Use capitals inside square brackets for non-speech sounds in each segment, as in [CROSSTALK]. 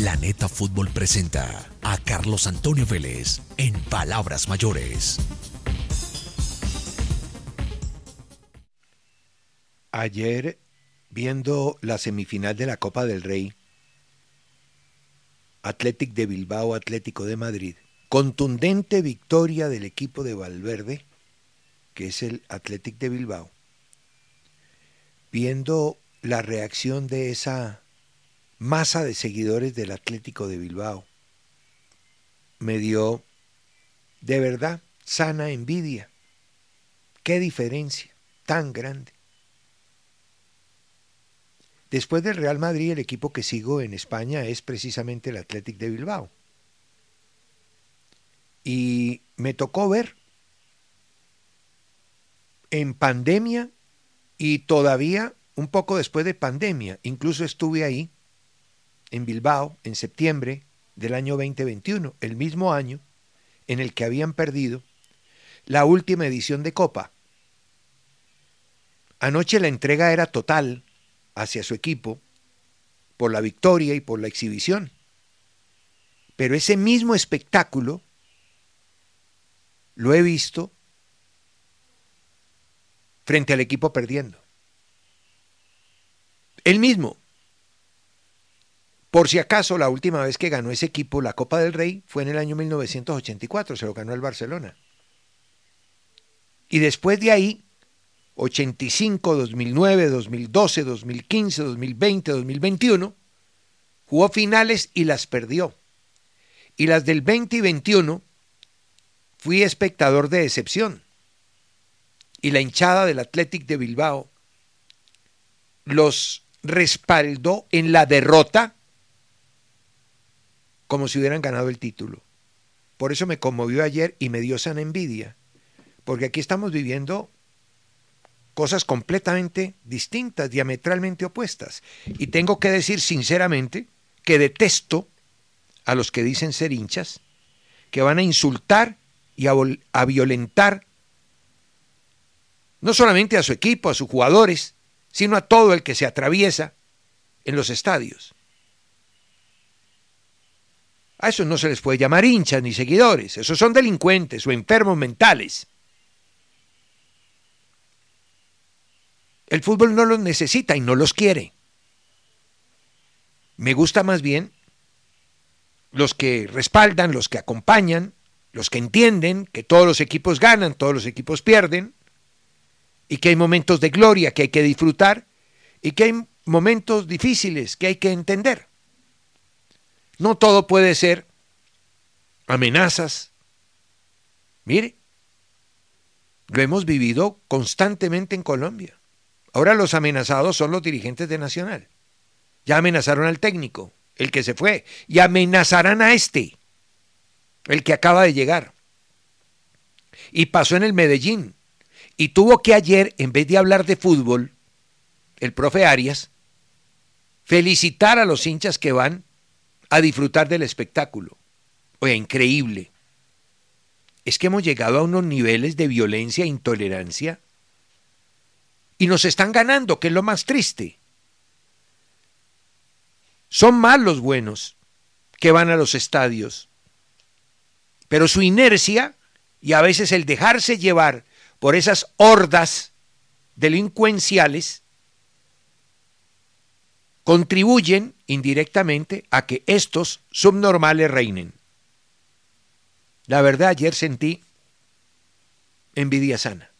Planeta Fútbol presenta a Carlos Antonio Vélez en Palabras Mayores. Ayer, viendo la semifinal de la Copa del Rey, Athletic de Bilbao, Atlético de Madrid, contundente victoria del equipo de Valverde, que es el Athletic de Bilbao, viendo la reacción de esa masa de seguidores del Atlético de Bilbao, me dio de verdad sana envidia. Qué diferencia tan grande. Después del Real Madrid, el equipo que sigo en España es precisamente el Athletic de Bilbao. Y me tocó ver en pandemia y todavía un poco después de pandemia, incluso estuve ahí en Bilbao en septiembre del año 2021, el mismo año en el que habían perdido la última edición de Copa. Anoche la entrega era total hacia su equipo por la victoria y por la exhibición. Pero ese mismo espectáculo lo he visto frente al equipo perdiendo. El mismo. Por si acaso, la última vez que ganó ese equipo la Copa del Rey fue en el año 1984, se lo ganó el Barcelona. Y después de ahí, 85, 2009, 2012, 2015, 2020, 2021, jugó finales y las perdió. Y las del 20 y 21 fui espectador de excepción. Y la hinchada del Athletic de Bilbao los respaldó en la derrota como si hubieran ganado el título. Por eso me conmovió ayer y me dio sana envidia, porque aquí estamos viviendo cosas completamente distintas, diametralmente opuestas. Y tengo que decir sinceramente que detesto a los que dicen ser hinchas, que van a insultar y a, a violentar no solamente a su equipo, a sus jugadores, sino a todo el que se atraviesa en los estadios. A eso no se les puede llamar hinchas ni seguidores, esos son delincuentes o enfermos mentales. El fútbol no los necesita y no los quiere. Me gusta más bien los que respaldan, los que acompañan, los que entienden que todos los equipos ganan, todos los equipos pierden, y que hay momentos de gloria que hay que disfrutar, y que hay momentos difíciles que hay que entender. No todo puede ser amenazas. Mire, lo hemos vivido constantemente en Colombia. Ahora los amenazados son los dirigentes de Nacional. Ya amenazaron al técnico, el que se fue, y amenazarán a este, el que acaba de llegar. Y pasó en el Medellín. Y tuvo que ayer, en vez de hablar de fútbol, el profe Arias, felicitar a los hinchas que van a disfrutar del espectáculo. Oye, increíble. Es que hemos llegado a unos niveles de violencia e intolerancia y nos están ganando, que es lo más triste. Son más los buenos que van a los estadios, pero su inercia y a veces el dejarse llevar por esas hordas delincuenciales contribuyen indirectamente a que estos subnormales reinen. La verdad, ayer sentí envidia sana.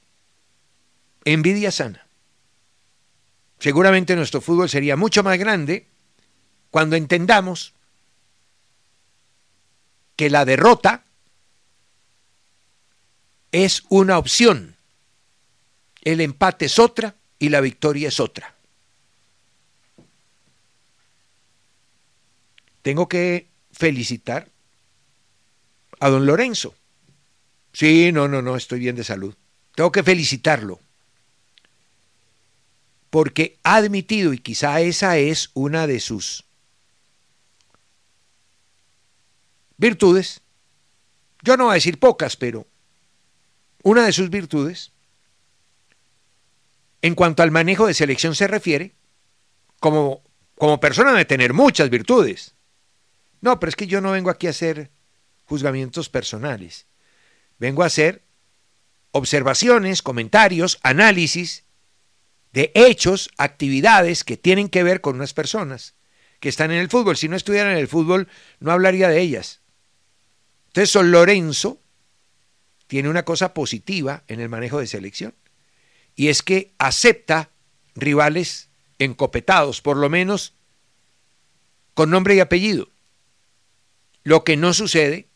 Envidia sana. Seguramente nuestro fútbol sería mucho más grande cuando entendamos que la derrota es una opción, el empate es otra y la victoria es otra. Tengo que felicitar a don Lorenzo. Sí, no, no, no, estoy bien de salud. Tengo que felicitarlo. Porque ha admitido, y quizá esa es una de sus virtudes, yo no voy a decir pocas, pero una de sus virtudes, en cuanto al manejo de selección se refiere, como, como persona debe tener muchas virtudes, No, pero es que yo no vengo aquí a hacer juzgamientos personales. Vengo a hacer observaciones, comentarios, análisis de hechos, actividades que tienen que ver con unas personas que están en el fútbol. Si no estuvieran en el fútbol, no hablaría de ellas. Entonces, Lorenzo tiene una cosa positiva en el manejo de selección, y es que acepta rivales encopetados, por lo menos con nombre y apellido. Lo que no sucede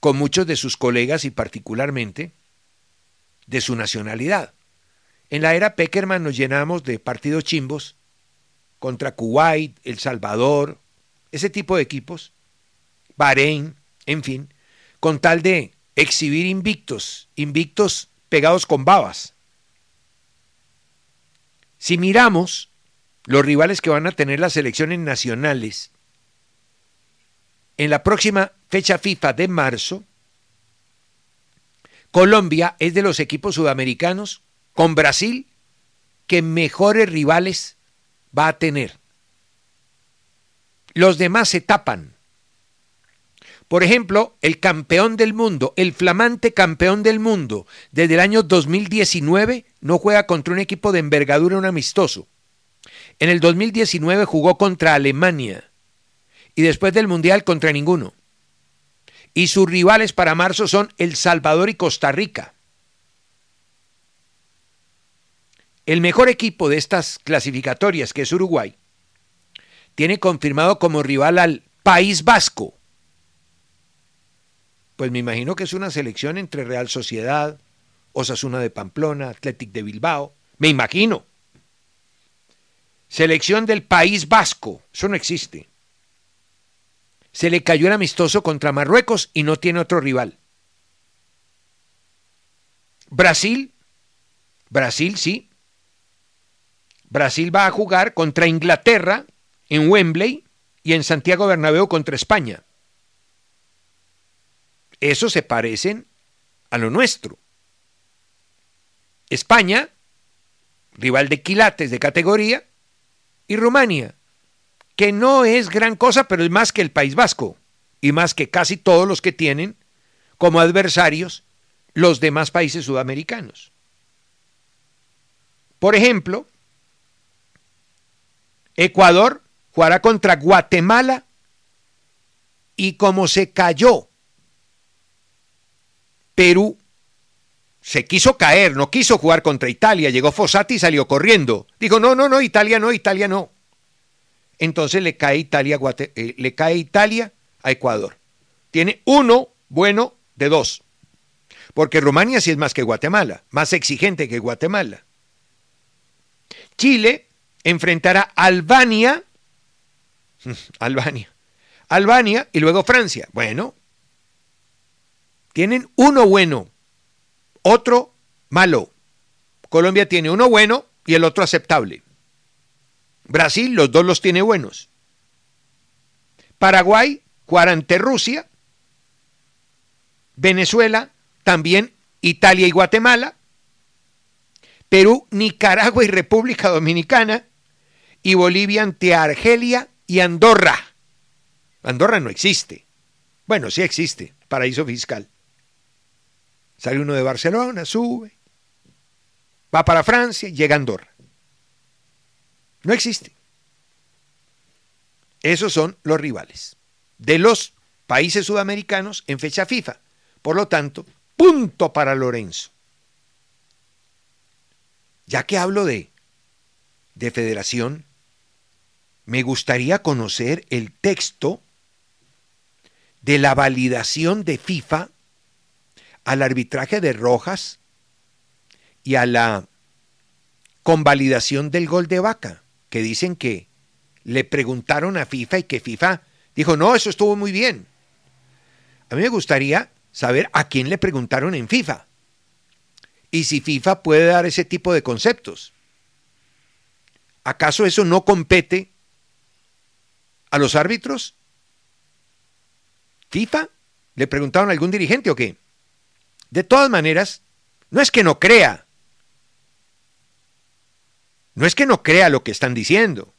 con muchos de sus colegas y particularmente de su nacionalidad. En la era Peckerman nos llenamos de partidos chimbos contra Kuwait, El Salvador, ese tipo de equipos, Bahrein, en fin, con tal de exhibir invictos, invictos pegados con babas. Si miramos los rivales que van a tener las selecciones nacionales en la próxima fecha FIFA de marzo, Colombia es de los equipos sudamericanos con Brasil que mejores rivales va a tener. Los demás se tapan. Por ejemplo, el campeón del mundo, el flamante campeón del mundo, desde el año 2019 no juega contra un equipo de envergadura, un amistoso. En el 2019 jugó contra Alemania y después del Mundial contra ninguno. Y sus rivales para marzo son El Salvador y Costa Rica. El mejor equipo de estas clasificatorias, que es Uruguay, tiene confirmado como rival al País Vasco pues me imagino que es una selección entre Real Sociedad, Osasuna de Pamplona, Athletic de Bilbao. Me imagino. Selección del País Vasco. Eso no existe. Se le cayó el amistoso contra Marruecos y no tiene otro rival. Brasil. Brasil, sí. Brasil va a jugar contra Inglaterra en Wembley y en Santiago Bernabéu contra España esos se parecen a lo nuestro. España, rival de quilates de categoría, y Rumania, que no es gran cosa, pero es más que el País Vasco y más que casi todos los que tienen como adversarios los demás países sudamericanos. Por ejemplo, Ecuador jugará contra Guatemala y como se cayó Perú se quiso caer, no quiso jugar contra Italia, llegó Fossati y salió corriendo. Dijo, no, no, no, Italia no, Italia no. Entonces le cae Italia, eh, Italia a Ecuador. Tiene uno bueno de dos. Porque Rumania sí es más que Guatemala, más exigente que Guatemala. Chile enfrentará a Albania, [LAUGHS] Albania, Albania y luego Francia. Bueno, tienen uno bueno, otro malo. Colombia tiene uno bueno y el otro aceptable. Brasil, los dos los tiene buenos. Paraguay, jugará ante Rusia. Venezuela, también Italia y Guatemala. Perú, Nicaragua y República Dominicana. Y Bolivia ante Argelia y Andorra. Andorra no existe. Bueno, sí existe, paraíso fiscal. Sale uno de Barcelona, sube, va para Francia, llega a Andorra. No existe. Esos son los rivales de los países sudamericanos en fecha FIFA. Por lo tanto, punto para Lorenzo. Ya que hablo de, de federación, me gustaría conocer el texto de la validación de FIFA al arbitraje de Rojas y a la convalidación del gol de Vaca, que dicen que le preguntaron a FIFA y que FIFA dijo, no, eso estuvo muy bien. A mí me gustaría saber a quién le preguntaron en FIFA y si FIFA puede dar ese tipo de conceptos. ¿Acaso eso no compete a los árbitros? ¿FIFA? ¿Le preguntaron a algún dirigente o qué? De todas maneras, no es que no crea. No es que no crea lo que están diciendo.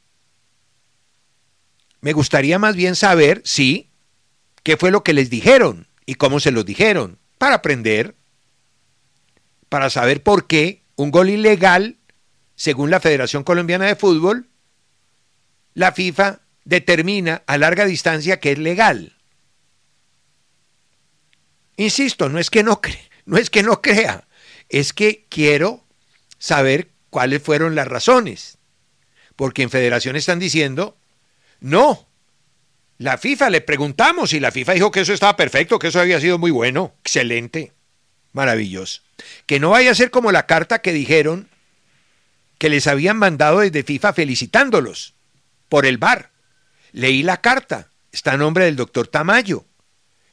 me gustaría más bien saber, sí, qué fue lo que les dijeron y cómo se los dijeron, para aprender, para saber por qué un gol ilegal, según la Federación Colombiana de Fútbol, la FIFA determina a larga distancia que es legal. Insisto, no es que no, cre no, es que no crea, es que quiero saber cuáles fueron las razones. Porque en federación están diciendo, no, la FIFA le preguntamos y la FIFA dijo que eso estaba perfecto, que eso había sido muy bueno, excelente, maravilloso. Que no vaya a ser como la carta que dijeron que les habían mandado desde FIFA felicitándolos por el bar. Leí la carta, está a nombre del doctor Tamayo.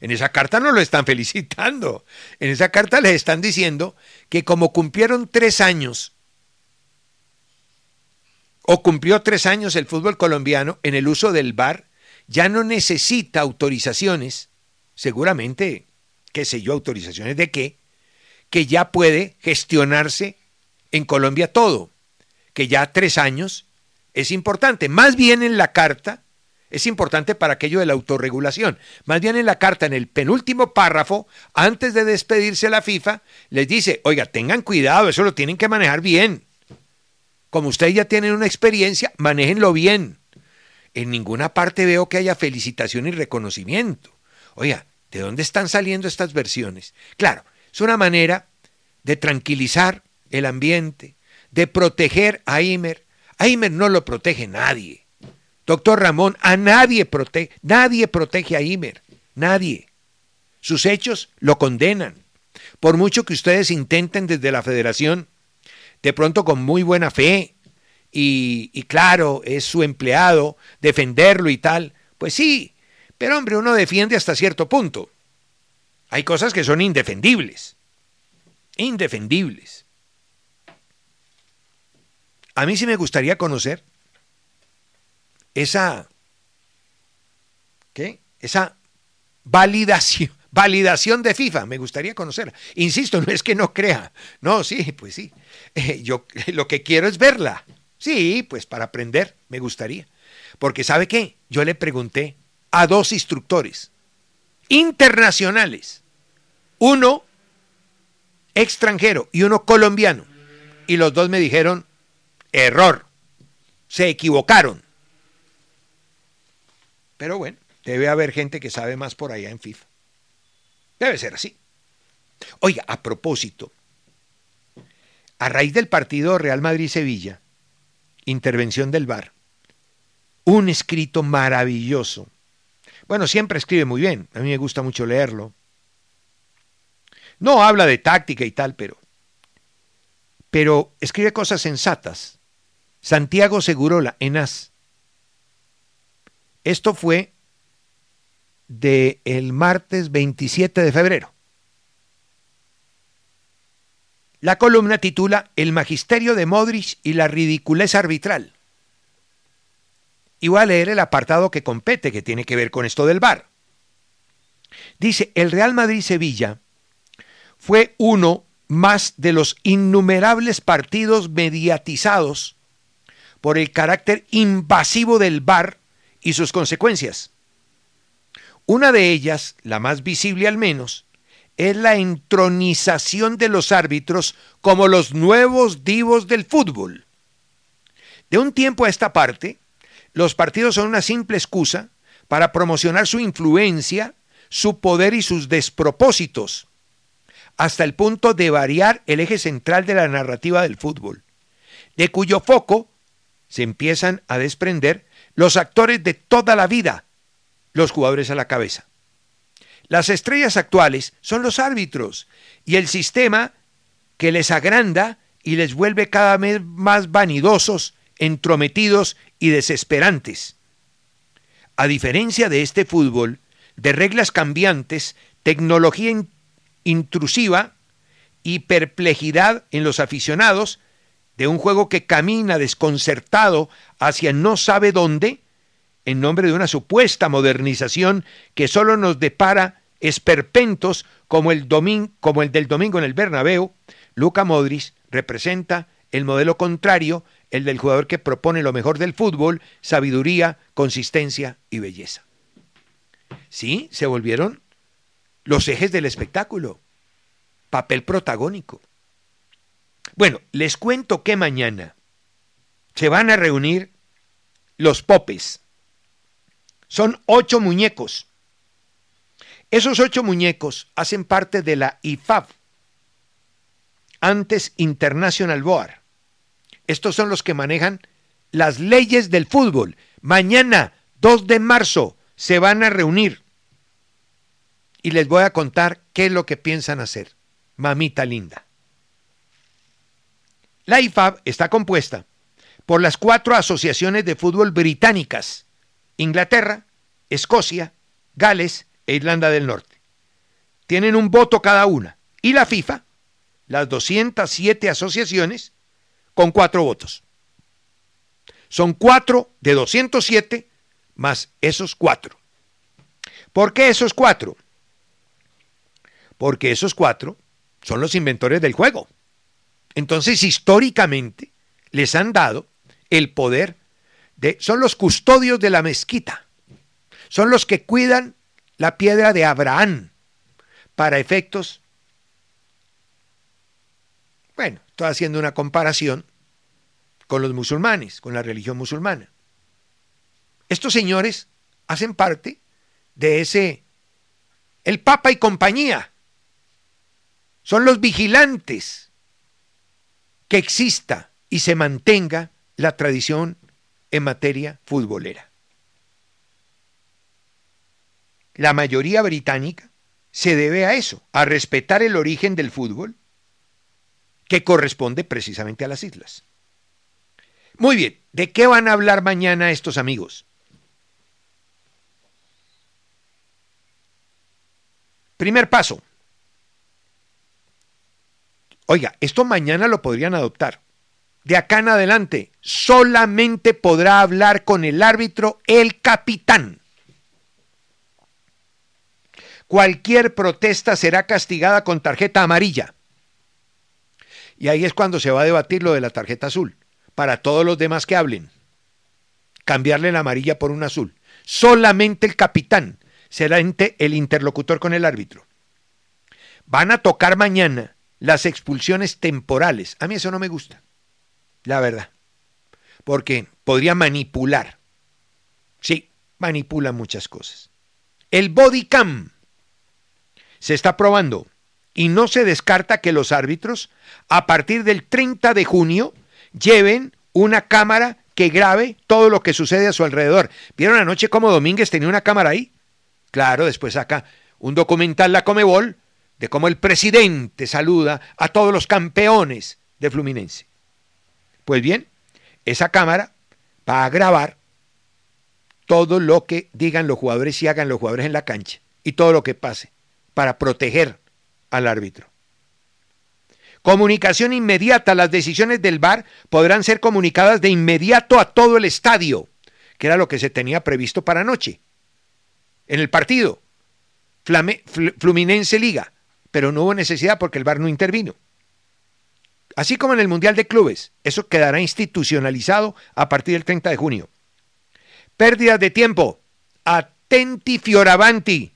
En esa carta no lo están [LAUGHS] felicitando. En esa carta les están diciendo que como cumplieron tres años, o cumplió tres años el fútbol colombiano en el uso del VAR, ya no necesita autorizaciones, seguramente, qué sé yo, autorizaciones de qué, que ya puede gestionarse en Colombia todo, que ya tres años es importante. Más bien en la carta es importante para aquello de la autorregulación. Más bien en la carta, en el penúltimo párrafo, antes de despedirse la FIFA, les dice, oiga, tengan cuidado, eso lo tienen que manejar bien. Como ustedes ya tienen una experiencia, manéjenlo bien. En ninguna parte veo que haya felicitación y reconocimiento. Oiga, ¿de dónde están saliendo estas versiones? Claro, es una manera de tranquilizar el ambiente, de proteger a Imer. A Imer no lo protege nadie. Doctor Ramón, a nadie protege, nadie protege a Imer, nadie. Sus hechos lo condenan. Por mucho que ustedes intenten desde la federación, de pronto con muy buena fe, y, claro, es su empleado, defenderlo y tal, pues sí, pero hombre, uno defiende hasta cierto punto. Hay cosas que son indefendibles, indefendibles. A mí sí me gustaría conocer esa, ¿qué? Esa validación, validación de FIFA, me gustaría conocerla. Insisto, no es que no crea, no, sí, pues sí, eh, yo [LAUGHS] lo que quiero es verla. Sí, pues para aprender, me gustaría. Porque ¿sabe qué? Yo le pregunté a dos instructores internacionales, uno extranjero y uno colombiano, y los dos me dijeron, error, se equivocaron. Pero bueno, debe haber gente que sabe más por allá en FIFA. Debe ser así. Oiga, a propósito, a raíz del partido Real Madrid-Sevilla, intervención del VAR, un escrito maravilloso. Bueno, siempre escribe muy bien, a mí me gusta mucho leerlo. No habla de táctica y tal, pero pero escribe cosas sensatas. Santiago Segurola, ENAS. Esto fue del el martes 27 de febrero. La columna titula El magisterio de Modric y la ridiculez arbitral. Y voy a leer el apartado que compete, que tiene que ver con esto del VAR. Dice, el Real Madrid-Sevilla fue uno más de los innumerables partidos mediatizados por el carácter invasivo del VAR y sus consecuencias. Una de ellas, la más visible al menos, es la entronización de los árbitros como los nuevos divos del fútbol. De un tiempo a esta parte, los partidos son una simple excusa para promocionar su influencia, su poder y sus despropósitos, hasta el punto de variar el eje central de la narrativa del fútbol, de cuyo foco se empiezan a desprender los actores de toda la vida, los jugadores a la cabeza. Las estrellas actuales son los árbitros y el sistema que les agranda y les vuelve cada vez más vanidosos, entrometidos y desesperantes. A diferencia de este fútbol, de reglas cambiantes, tecnología intrusiva y perplejidad en los aficionados, de un juego que camina desconcertado hacia no sabe dónde, en nombre de una supuesta modernización que solo nos depara esperpentos como el, como el del domingo en el Bernabéu, Luca Modric representa el modelo contrario el del jugador que propone lo mejor del fútbol, sabiduría, consistencia y belleza. Sí, se volvieron los ejes del espectáculo, papel protagónico. Bueno, les cuento que mañana se van a reunir los popes. Son ocho muñecos. Esos ocho muñecos hacen parte de la IFAB, antes International Board. Estos son los que manejan las leyes del fútbol. Mañana, 2 de marzo, se van a reunir. Y les voy a contar qué es lo que piensan hacer. Mamita linda. La IFAB está compuesta por las cuatro asociaciones de fútbol británicas, Inglaterra, Escocia, Gales e Irlanda del Norte. Tienen un voto cada una. Y la FIFA, las 207 asociaciones, con cuatro votos. Son cuatro de 207 más esos cuatro. ¿Por qué esos cuatro? Porque esos cuatro son los inventores del juego. Entonces, históricamente, les han dado el poder Son los custodios de la mezquita. Son los que cuidan la piedra de Abraham para efectos... Bueno, estoy haciendo una comparación con los musulmanes, con la religión musulmana. Estos señores hacen parte de ese... El Papa y compañía. Son los vigilantes que exista y se mantenga la tradición en materia futbolera. La mayoría británica se debe a eso, a respetar el origen del fútbol que corresponde precisamente a las islas. Muy bien, ¿de qué van a hablar mañana estos amigos? Primer paso, Oiga, esto mañana lo podrían adoptar. De acá en adelante, solamente podrá hablar con el árbitro el capitán. Cualquier protesta será castigada con tarjeta amarilla. Y ahí es cuando se va a debatir lo de la tarjeta azul. Para todos los demás que hablen. Cambiarle la amarilla por un azul. Solamente el capitán será el interlocutor con el árbitro. Van a tocar mañana las expulsiones temporales. A mí eso no me gusta, la verdad, porque podría manipular. Sí, manipula muchas cosas. El body cam se está probando y no se descarta que los árbitros a partir del 30 de junio lleven una cámara que grabe todo lo que sucede a su alrededor. ¿Vieron anoche cómo Domínguez tenía una cámara ahí? Claro, después saca un documental La Comebol de cómo el presidente saluda a todos los campeones de Fluminense. Pues bien, esa cámara va a grabar todo lo que digan los jugadores y hagan los jugadores en la cancha y todo lo que pase para proteger al árbitro. Comunicación inmediata. Las decisiones del VAR podrán ser comunicadas de inmediato a todo el estadio, que era lo que se tenía previsto para anoche. En el partido, Fluminense Liga pero no hubo necesidad porque el VAR no intervino. Así como en el Mundial de Clubes, eso quedará institucionalizado a partir del 30 de junio. Pérdidas de tiempo. Atenti fioravanti.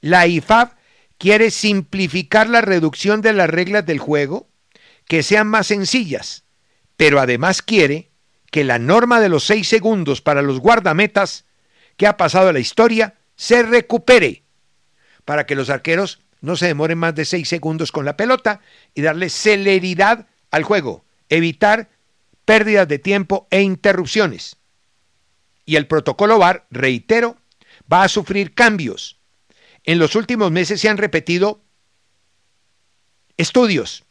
La IFAB quiere simplificar la reducción de las reglas del juego, que sean más sencillas, pero además quiere que la norma de los seis segundos para los guardametas, que ha pasado a la historia, se recupere, para que los arqueros no se demoren más de seis segundos con la pelota y darle celeridad al juego, evitar pérdidas de tiempo e interrupciones. Y el protocolo VAR, reitero, va a sufrir cambios. En los últimos meses se han repetido estudios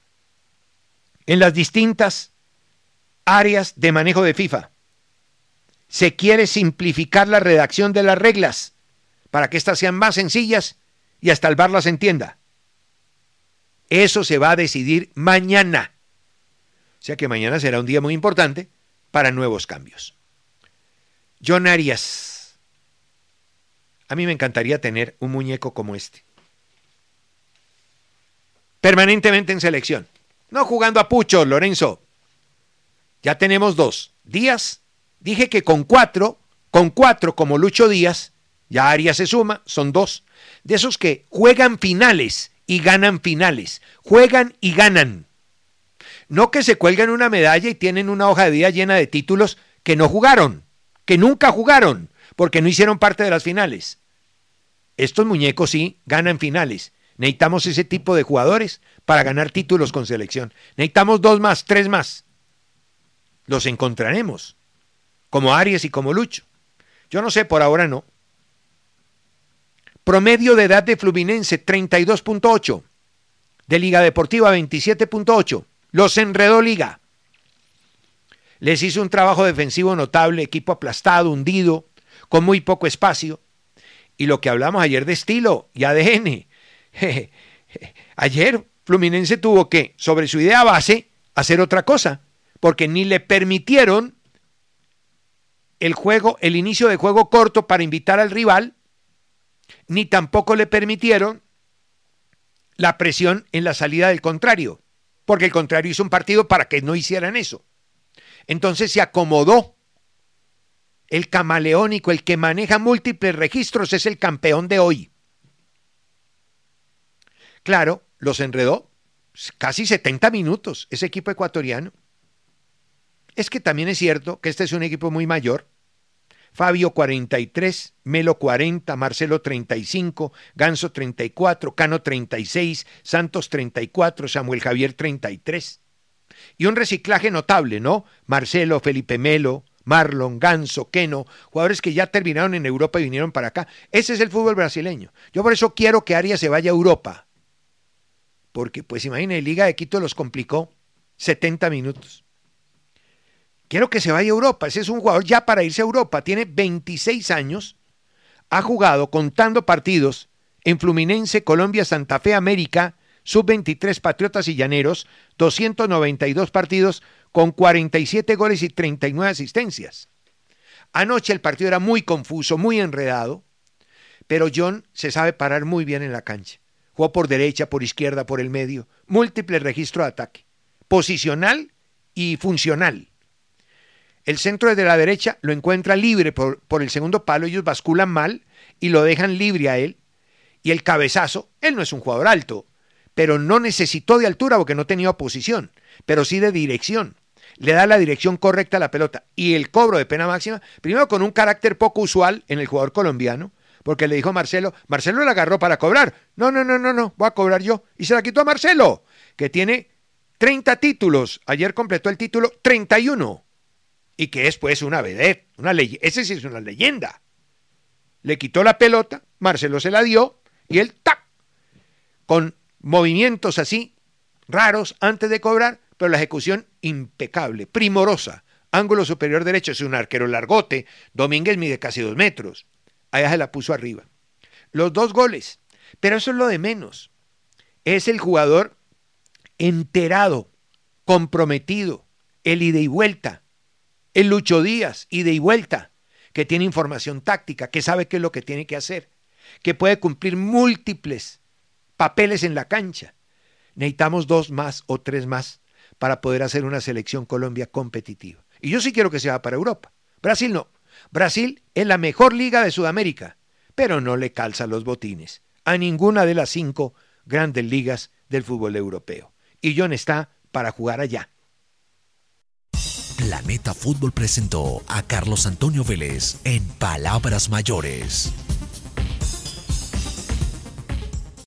en las distintas áreas de manejo de FIFA. Se quiere simplificar la redacción de las reglas para que éstas sean más sencillas y hasta el bar las entienda. Eso se va a decidir mañana. O sea que mañana será un día muy importante para nuevos cambios. John Arias. A mí me encantaría tener un muñeco como este. Permanentemente en selección. No jugando a pucho, Lorenzo. Ya tenemos dos. Díaz, dije que con cuatro, con cuatro como Lucho Díaz, ya Arias se suma, son dos. De esos que juegan finales y ganan finales. Juegan y ganan. No que se cuelgan una medalla y tienen una hoja de vida llena de títulos que no jugaron, que nunca jugaron, porque no hicieron parte de las finales. Estos muñecos sí ganan finales. Necesitamos ese tipo de jugadores para ganar títulos con selección. Necesitamos dos más, tres más. Los encontraremos, como Aries y como Lucho. Yo no sé, por ahora no. Promedio de edad de Fluminense 32.8. De Liga Deportiva 27.8. Los enredó Liga. Les hizo un trabajo defensivo notable, equipo aplastado, hundido, con muy poco espacio. Y lo que hablamos ayer de estilo y ADN. [LAUGHS] Ayer Fluminense tuvo que, sobre su idea base, hacer otra cosa, porque ni le permitieron el juego, el inicio de juego corto para invitar al rival, ni tampoco le permitieron la presión en la salida del contrario, porque el contrario hizo un partido para que no hicieran eso. Entonces se acomodó. El camaleónico, el que maneja múltiples registros, es el campeón de hoy. Claro, los enredó casi 70 minutos ese equipo ecuatoriano. Es que también es cierto que este es un equipo muy mayor. Fabio 43, Melo 40, Marcelo 35, Ganso 34, Cano 36, Santos 34, Samuel Javier 33. Y un reciclaje notable, ¿no? Marcelo, Felipe Melo, Marlon, Ganso, Keno, jugadores que ya terminaron en Europa y vinieron para acá. Ese es el fútbol brasileño. Yo por eso quiero que Arias se vaya a Europa. Porque, pues imagínense, Liga de Quito los complicó 70 minutos. Quiero que se vaya a Europa. Ese es un jugador ya para irse a Europa. Tiene 26 años. Ha jugado contando partidos en Fluminense, Colombia, Santa Fe, América, Sub-23 Patriotas y Llaneros, 292 partidos con 47 goles y 39 asistencias. Anoche el partido era muy confuso, muy enredado, pero John se sabe parar muy bien en la cancha. Jugó por derecha, por izquierda, por el medio, múltiple registro de ataque, posicional y funcional. El centro de la derecha lo encuentra libre por, por, el segundo palo, ellos basculan mal y lo dejan libre a él. Y el cabezazo, él no es un jugador alto, pero no necesitó de altura porque no tenía oposición, pero sí de dirección. Le da la dirección correcta a la pelota. Y el cobro de pena máxima, primero con un carácter poco usual en el jugador colombiano, porque le dijo Marcelo, Marcelo la agarró para cobrar. No, no, no, no, no, voy a cobrar yo. Y se la quitó a Marcelo, que tiene 30 títulos. Ayer completó el título 31 y que es pues una vedette, una ley, ese sí es una leyenda. Le quitó la pelota, Marcelo se la dio y él ¡tac! con movimientos así raros antes de cobrar, pero la ejecución impecable, primorosa. Ángulo superior derecho es un arquero largote, Domínguez mide casi dos metros. Allá se la puso arriba. Los dos goles, pero eso es lo de menos. Es el jugador enterado, comprometido, el ida y vuelta, el Lucho Díaz, ida y vuelta, que tiene información táctica, que sabe qué es lo que tiene que hacer, que puede cumplir múltiples papeles en la cancha. Necesitamos dos más o tres más para poder hacer una selección Colombia competitiva. Y yo sí quiero que sea para Europa. Brasil no. Brasil es la mejor liga de Sudamérica, pero no le calza los botines a ninguna de las cinco grandes ligas del fútbol europeo. Y John está para jugar allá. Planeta Fútbol presentó a Carlos Antonio Vélez en Palabras Mayores.